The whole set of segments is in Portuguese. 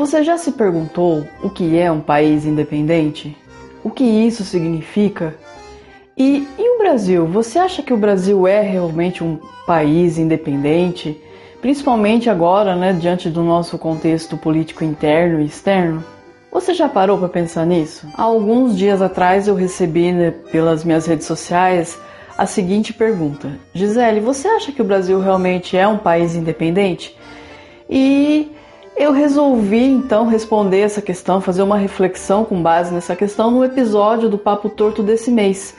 Você já se perguntou o que é um país independente? O que isso significa? E, e o Brasil? Você acha que o Brasil é realmente um país independente? Principalmente agora, né, diante do nosso contexto político interno e externo? Você já parou para pensar nisso? Há alguns dias atrás eu recebi né, pelas minhas redes sociais a seguinte pergunta: Gisele, você acha que o Brasil realmente é um país independente? E eu resolvi então responder essa questão, fazer uma reflexão com base nessa questão no episódio do Papo Torto desse mês.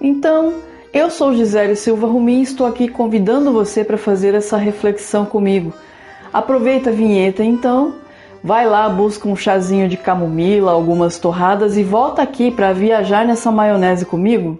Então, eu sou Gisele Silva Rumi e estou aqui convidando você para fazer essa reflexão comigo. Aproveita a vinheta então, vai lá, busca um chazinho de camomila, algumas torradas e volta aqui para viajar nessa maionese comigo.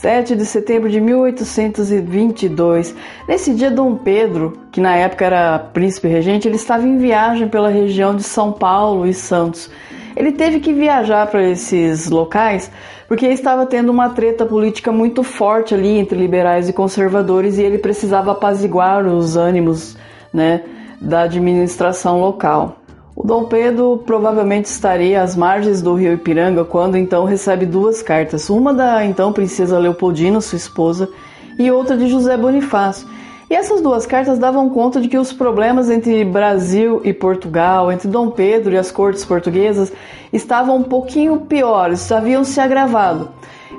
7 de setembro de 1822. Nesse dia, Dom Pedro, que na época era príncipe regente, ele estava em viagem pela região de São Paulo e Santos. Ele teve que viajar para esses locais porque estava tendo uma treta política muito forte ali entre liberais e conservadores e ele precisava apaziguar os ânimos né, da administração local. O Dom Pedro provavelmente estaria às margens do rio Ipiranga quando então recebe duas cartas, uma da então princesa Leopoldina, sua esposa, e outra de José Bonifácio. E essas duas cartas davam conta de que os problemas entre Brasil e Portugal, entre Dom Pedro e as cortes portuguesas, estavam um pouquinho piores, haviam se agravado.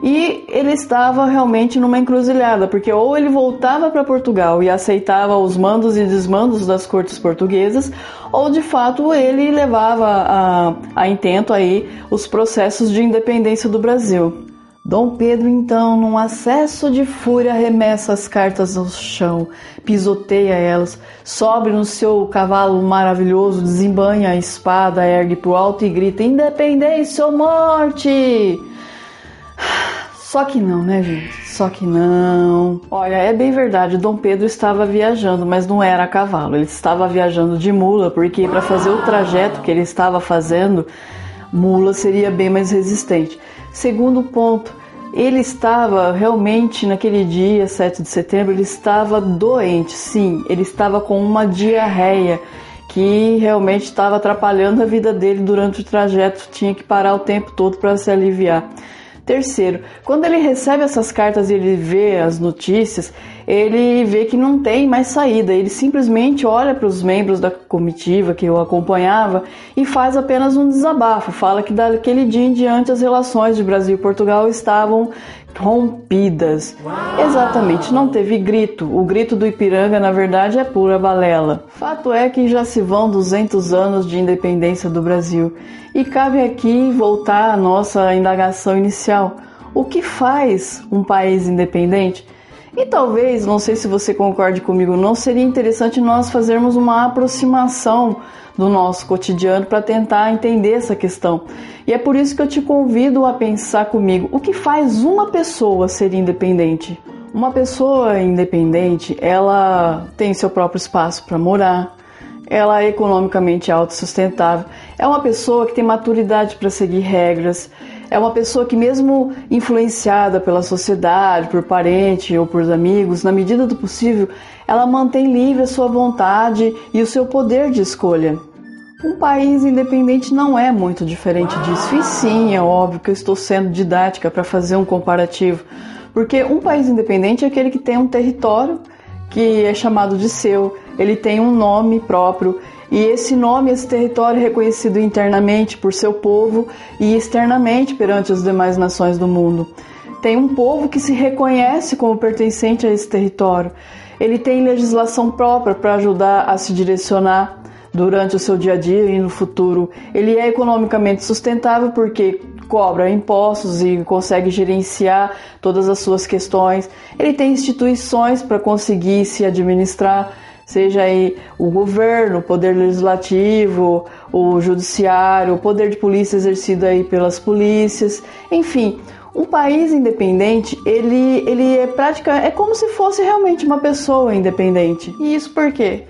E ele estava realmente numa encruzilhada, porque ou ele voltava para Portugal e aceitava os mandos e desmandos das cortes portuguesas, ou de fato ele levava a, a intento aí os processos de independência do Brasil. Dom Pedro, então, num acesso de fúria, arremessa as cartas ao chão, pisoteia elas, sobe no seu cavalo maravilhoso, desembanha a espada, ergue para o alto e grita: Independência ou morte! Só que não, né, gente? Só que não. Olha, é bem verdade, Dom Pedro estava viajando, mas não era a cavalo. Ele estava viajando de mula, porque para fazer o trajeto que ele estava fazendo, mula seria bem mais resistente. Segundo ponto, ele estava realmente naquele dia, 7 de setembro, ele estava doente, sim, ele estava com uma diarreia que realmente estava atrapalhando a vida dele durante o trajeto, tinha que parar o tempo todo para se aliviar. Terceiro, quando ele recebe essas cartas e ele vê as notícias, ele vê que não tem mais saída. Ele simplesmente olha para os membros da comitiva que o acompanhava e faz apenas um desabafo. Fala que daquele dia em diante as relações de Brasil e Portugal estavam rompidas. Uau. Exatamente, não teve grito. O grito do Ipiranga, na verdade, é pura balela. Fato é que já se vão 200 anos de independência do Brasil. E cabe aqui voltar à nossa indagação inicial. O que faz um país independente? E talvez, não sei se você concorde comigo, não seria interessante nós fazermos uma aproximação do nosso cotidiano para tentar entender essa questão. E é por isso que eu te convido a pensar comigo: o que faz uma pessoa ser independente? Uma pessoa independente, ela tem seu próprio espaço para morar, ela é economicamente autossustentável, é uma pessoa que tem maturidade para seguir regras, é uma pessoa que, mesmo influenciada pela sociedade, por parente ou por amigos, na medida do possível, ela mantém livre a sua vontade e o seu poder de escolha. Um país independente não é muito diferente disso. E sim, é óbvio que eu estou sendo didática para fazer um comparativo, porque um país independente é aquele que tem um território que é chamado de seu, ele tem um nome próprio e esse nome, esse território é reconhecido internamente por seu povo e externamente perante as demais nações do mundo. Tem um povo que se reconhece como pertencente a esse território. Ele tem legislação própria para ajudar a se direcionar durante o seu dia a dia e no futuro. Ele é economicamente sustentável porque cobra impostos e consegue gerenciar todas as suas questões. Ele tem instituições para conseguir se administrar, seja aí o governo, o poder legislativo, o judiciário, o poder de polícia exercido aí pelas polícias, enfim, um país independente, ele, ele é prática, é como se fosse realmente uma pessoa independente. E isso por quê?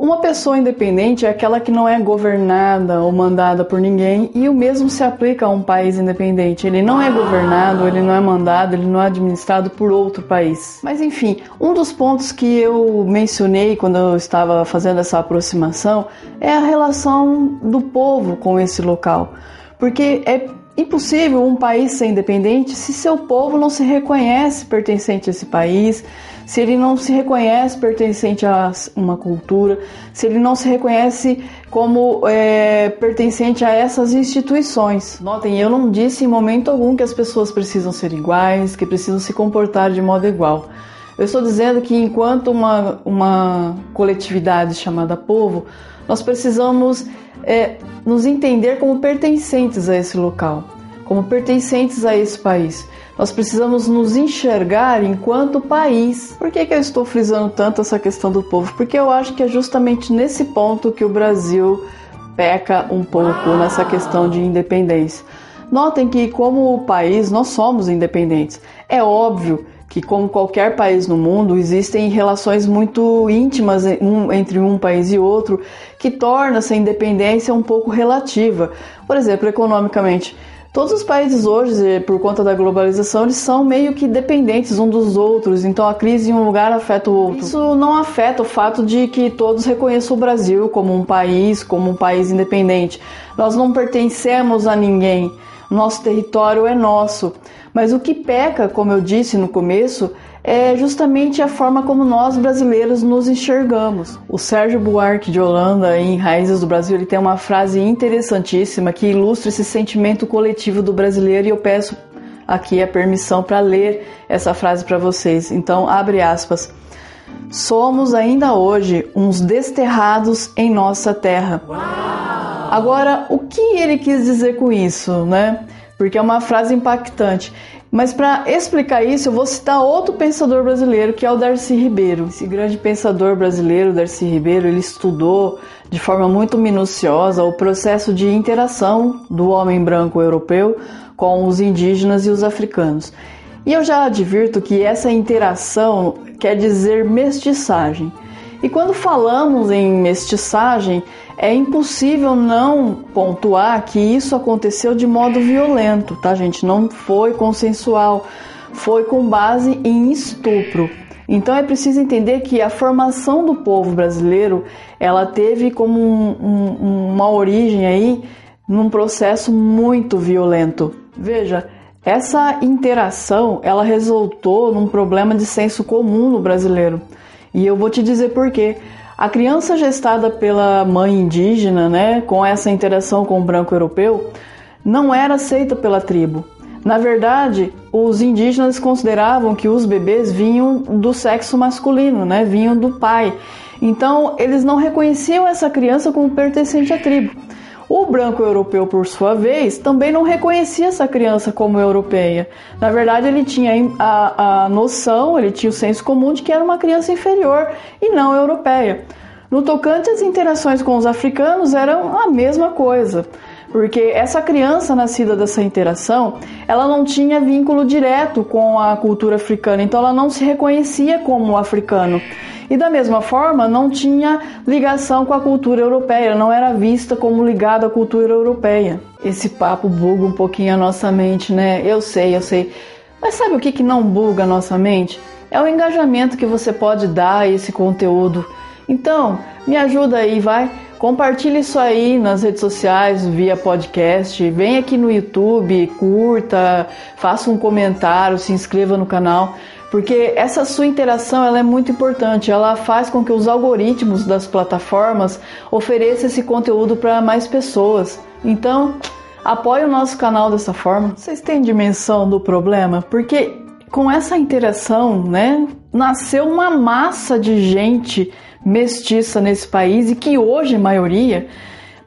Uma pessoa independente é aquela que não é governada ou mandada por ninguém, e o mesmo se aplica a um país independente. Ele não é governado, ele não é mandado, ele não é administrado por outro país. Mas enfim, um dos pontos que eu mencionei quando eu estava fazendo essa aproximação é a relação do povo com esse local. Porque é impossível um país ser independente se seu povo não se reconhece pertencente a esse país, se ele não se reconhece pertencente a uma cultura, se ele não se reconhece como é, pertencente a essas instituições. Notem, eu não disse em momento algum que as pessoas precisam ser iguais, que precisam se comportar de modo igual. Eu estou dizendo que enquanto uma, uma coletividade chamada povo, nós precisamos é, nos entender como pertencentes a esse local, como pertencentes a esse país. Nós precisamos nos enxergar enquanto país. Por que, que eu estou frisando tanto essa questão do povo? Porque eu acho que é justamente nesse ponto que o Brasil peca um pouco nessa questão de independência. Notem que, como país, nós somos independentes. É óbvio que, como qualquer país no mundo, existem relações muito íntimas entre um país e outro que torna essa independência um pouco relativa. Por exemplo, economicamente. Todos os países hoje, por conta da globalização, eles são meio que dependentes um dos outros, então a crise em um lugar afeta o outro. Isso não afeta o fato de que todos reconheçam o Brasil como um país, como um país independente. Nós não pertencemos a ninguém, nosso território é nosso. Mas o que peca, como eu disse no começo, é justamente a forma como nós brasileiros nos enxergamos. O Sérgio Buarque de Holanda, em Raízes do Brasil, ele tem uma frase interessantíssima que ilustra esse sentimento coletivo do brasileiro e eu peço aqui a permissão para ler essa frase para vocês. Então, abre aspas. Somos ainda hoje uns desterrados em nossa terra. Uau! Agora, o que ele quis dizer com isso, né? Porque é uma frase impactante. Mas para explicar isso, eu vou citar outro pensador brasileiro, que é o Darcy Ribeiro. Esse grande pensador brasileiro, Darcy Ribeiro, ele estudou de forma muito minuciosa o processo de interação do homem branco europeu com os indígenas e os africanos. E eu já advirto que essa interação quer dizer mestiçagem. E quando falamos em mestiçagem, é impossível não pontuar que isso aconteceu de modo violento, tá, gente? Não foi consensual, foi com base em estupro. Então é preciso entender que a formação do povo brasileiro ela teve como um, um, uma origem aí num processo muito violento. Veja, essa interação ela resultou num problema de senso comum no brasileiro. E eu vou te dizer por quê. A criança gestada pela mãe indígena, né, com essa interação com o branco europeu, não era aceita pela tribo. Na verdade, os indígenas consideravam que os bebês vinham do sexo masculino, né, vinham do pai. Então, eles não reconheciam essa criança como pertencente à tribo. O branco europeu, por sua vez, também não reconhecia essa criança como europeia. Na verdade, ele tinha a, a noção, ele tinha o senso comum de que era uma criança inferior e não europeia. No tocante às interações com os africanos, eram a mesma coisa porque essa criança nascida dessa interação, ela não tinha vínculo direto com a cultura africana, então ela não se reconhecia como africano. E da mesma forma, não tinha ligação com a cultura europeia, não era vista como ligada à cultura europeia. Esse papo buga um pouquinho a nossa mente, né? Eu sei, eu sei. Mas sabe o que, que não buga a nossa mente? É o engajamento que você pode dar a esse conteúdo. Então, me ajuda aí, vai. Compartilhe isso aí nas redes sociais, via podcast. Vem aqui no YouTube, curta, faça um comentário, se inscreva no canal porque essa sua interação ela é muito importante. Ela faz com que os algoritmos das plataformas ofereçam esse conteúdo para mais pessoas. Então, apoie o nosso canal dessa forma. Vocês têm dimensão do problema? Porque com essa interação, né, nasceu uma massa de gente mestiça nesse país e que hoje, maioria,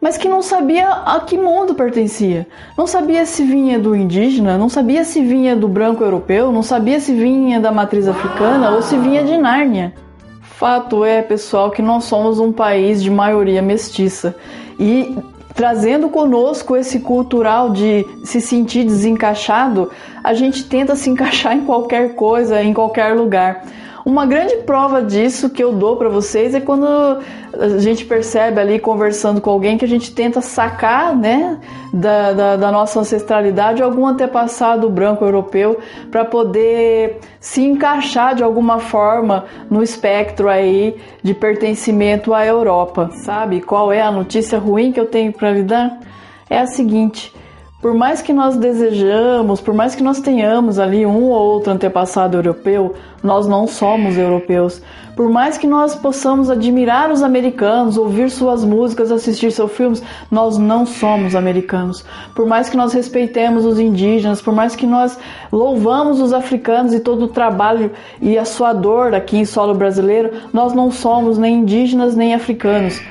mas que não sabia a que mundo pertencia. Não sabia se vinha do indígena, não sabia se vinha do branco europeu, não sabia se vinha da matriz africana ou se vinha de Nárnia. Fato é, pessoal, que nós somos um país de maioria mestiça e trazendo conosco esse cultural de se sentir desencaixado, a gente tenta se encaixar em qualquer coisa, em qualquer lugar. Uma grande prova disso que eu dou para vocês é quando a gente percebe ali conversando com alguém que a gente tenta sacar, né, da, da, da nossa ancestralidade algum antepassado branco europeu para poder se encaixar de alguma forma no espectro aí de pertencimento à Europa, sabe? Qual é a notícia ruim que eu tenho para lhe dar? É a seguinte por mais que nós desejamos, por mais que nós tenhamos ali um ou outro antepassado europeu, nós não somos europeus. Por mais que nós possamos admirar os americanos, ouvir suas músicas, assistir seus filmes, nós não somos americanos. Por mais que nós respeitemos os indígenas, por mais que nós louvamos os africanos e todo o trabalho e a sua dor aqui em solo brasileiro, nós não somos nem indígenas nem africanos.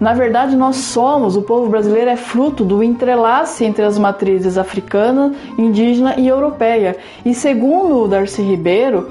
Na verdade, nós somos, o povo brasileiro é fruto do entrelace entre as matrizes africana, indígena e europeia. E segundo o Darcy Ribeiro,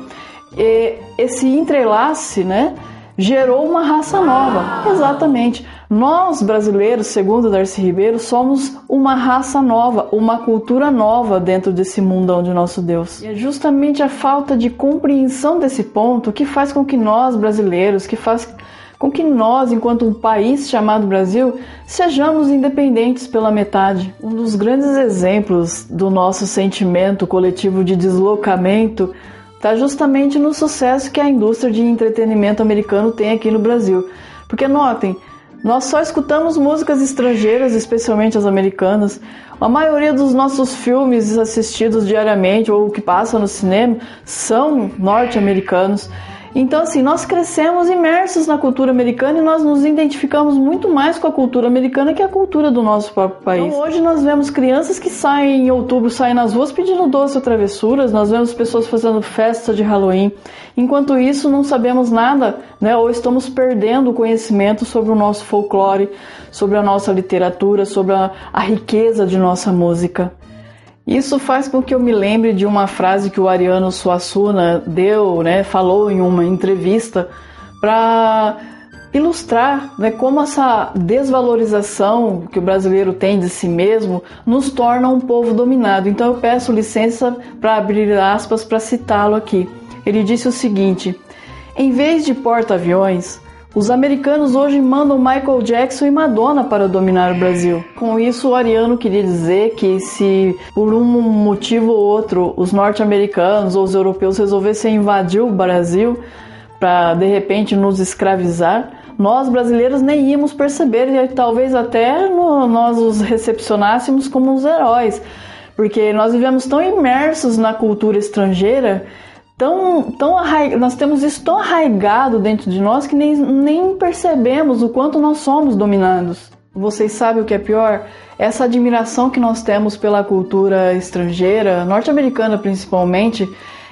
esse entrelace né, gerou uma raça nova. Exatamente. Nós, brasileiros, segundo Darcy Ribeiro, somos uma raça nova, uma cultura nova dentro desse mundão de nosso Deus. E é justamente a falta de compreensão desse ponto que faz com que nós, brasileiros, que faz com que nós, enquanto um país chamado Brasil, sejamos independentes pela metade. Um dos grandes exemplos do nosso sentimento coletivo de deslocamento está justamente no sucesso que a indústria de entretenimento americano tem aqui no Brasil. Porque notem, nós só escutamos músicas estrangeiras, especialmente as americanas. A maioria dos nossos filmes assistidos diariamente ou que passam no cinema são norte-americanos. Então, assim, nós crescemos imersos na cultura americana e nós nos identificamos muito mais com a cultura americana que a cultura do nosso próprio país. Então, hoje nós vemos crianças que saem em outubro, saem nas ruas pedindo doce ou travessuras, nós vemos pessoas fazendo festa de Halloween. Enquanto isso, não sabemos nada, né? Ou estamos perdendo o conhecimento sobre o nosso folclore, sobre a nossa literatura, sobre a, a riqueza de nossa música. Isso faz com que eu me lembre de uma frase que o Ariano Suassuna deu, né, falou em uma entrevista para ilustrar né, como essa desvalorização que o brasileiro tem de si mesmo nos torna um povo dominado. Então eu peço licença para abrir aspas para citá-lo aqui. Ele disse o seguinte: em vez de porta-aviões, os americanos hoje mandam Michael Jackson e Madonna para dominar o Brasil. Com isso, o Ariano queria dizer que se por um motivo ou outro os norte-americanos ou os europeus resolvessem invadir o Brasil para de repente nos escravizar, nós brasileiros nem íamos perceber e talvez até nós os recepcionássemos como uns heróis, porque nós vivemos tão imersos na cultura estrangeira tão, tão arraig... nós temos isso tão arraigado dentro de nós que nem, nem percebemos o quanto nós somos dominados. Vocês sabem o que é pior? Essa admiração que nós temos pela cultura estrangeira, norte-americana principalmente,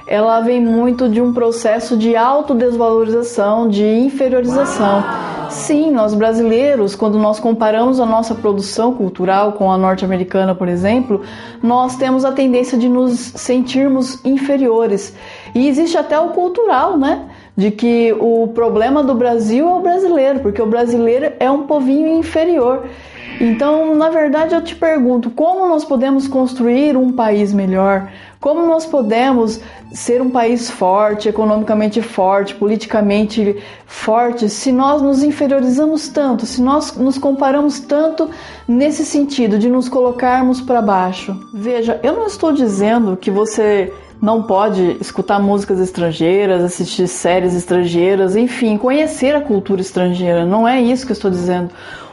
ela vem muito de um processo de autodesvalorização, de inferiorização. Sim, nós brasileiros, quando nós comparamos a nossa produção cultural com a norte-americana, por exemplo, nós temos a tendência de nos sentirmos inferiores. E existe até o cultural, né? De que o problema do Brasil é o brasileiro, porque o brasileiro é um povinho inferior. Então, na verdade, eu te pergunto: como nós podemos construir um país melhor? Como nós podemos ser um país forte, economicamente forte, politicamente forte, se nós nos inferiorizamos tanto, se nós nos comparamos tanto nesse sentido de nos colocarmos para baixo? Veja, eu não estou dizendo que você não pode escutar músicas estrangeiras, assistir séries estrangeiras, enfim, conhecer a cultura estrangeira. Não é isso que eu estou dizendo.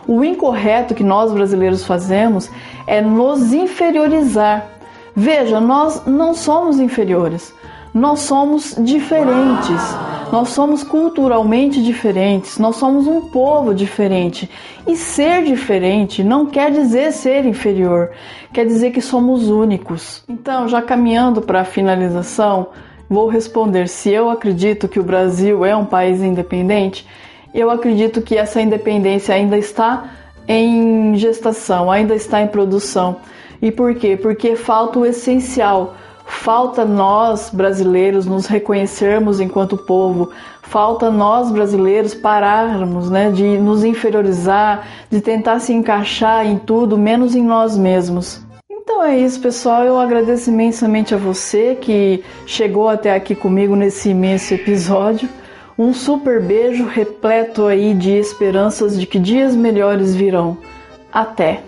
O incorreto que nós brasileiros fazemos é nos inferiorizar. Veja, nós não somos inferiores. Nós somos diferentes, nós somos culturalmente diferentes, nós somos um povo diferente. E ser diferente não quer dizer ser inferior, quer dizer que somos únicos. Então, já caminhando para a finalização, vou responder se eu acredito que o Brasil é um país independente. Eu acredito que essa independência ainda está em gestação, ainda está em produção. E por quê? Porque falta o essencial Falta nós brasileiros nos reconhecermos enquanto povo, falta nós brasileiros pararmos né, de nos inferiorizar, de tentar se encaixar em tudo, menos em nós mesmos. Então é isso, pessoal. Eu agradeço imensamente a você que chegou até aqui comigo nesse imenso episódio. Um super beijo repleto aí de esperanças de que dias melhores virão. Até!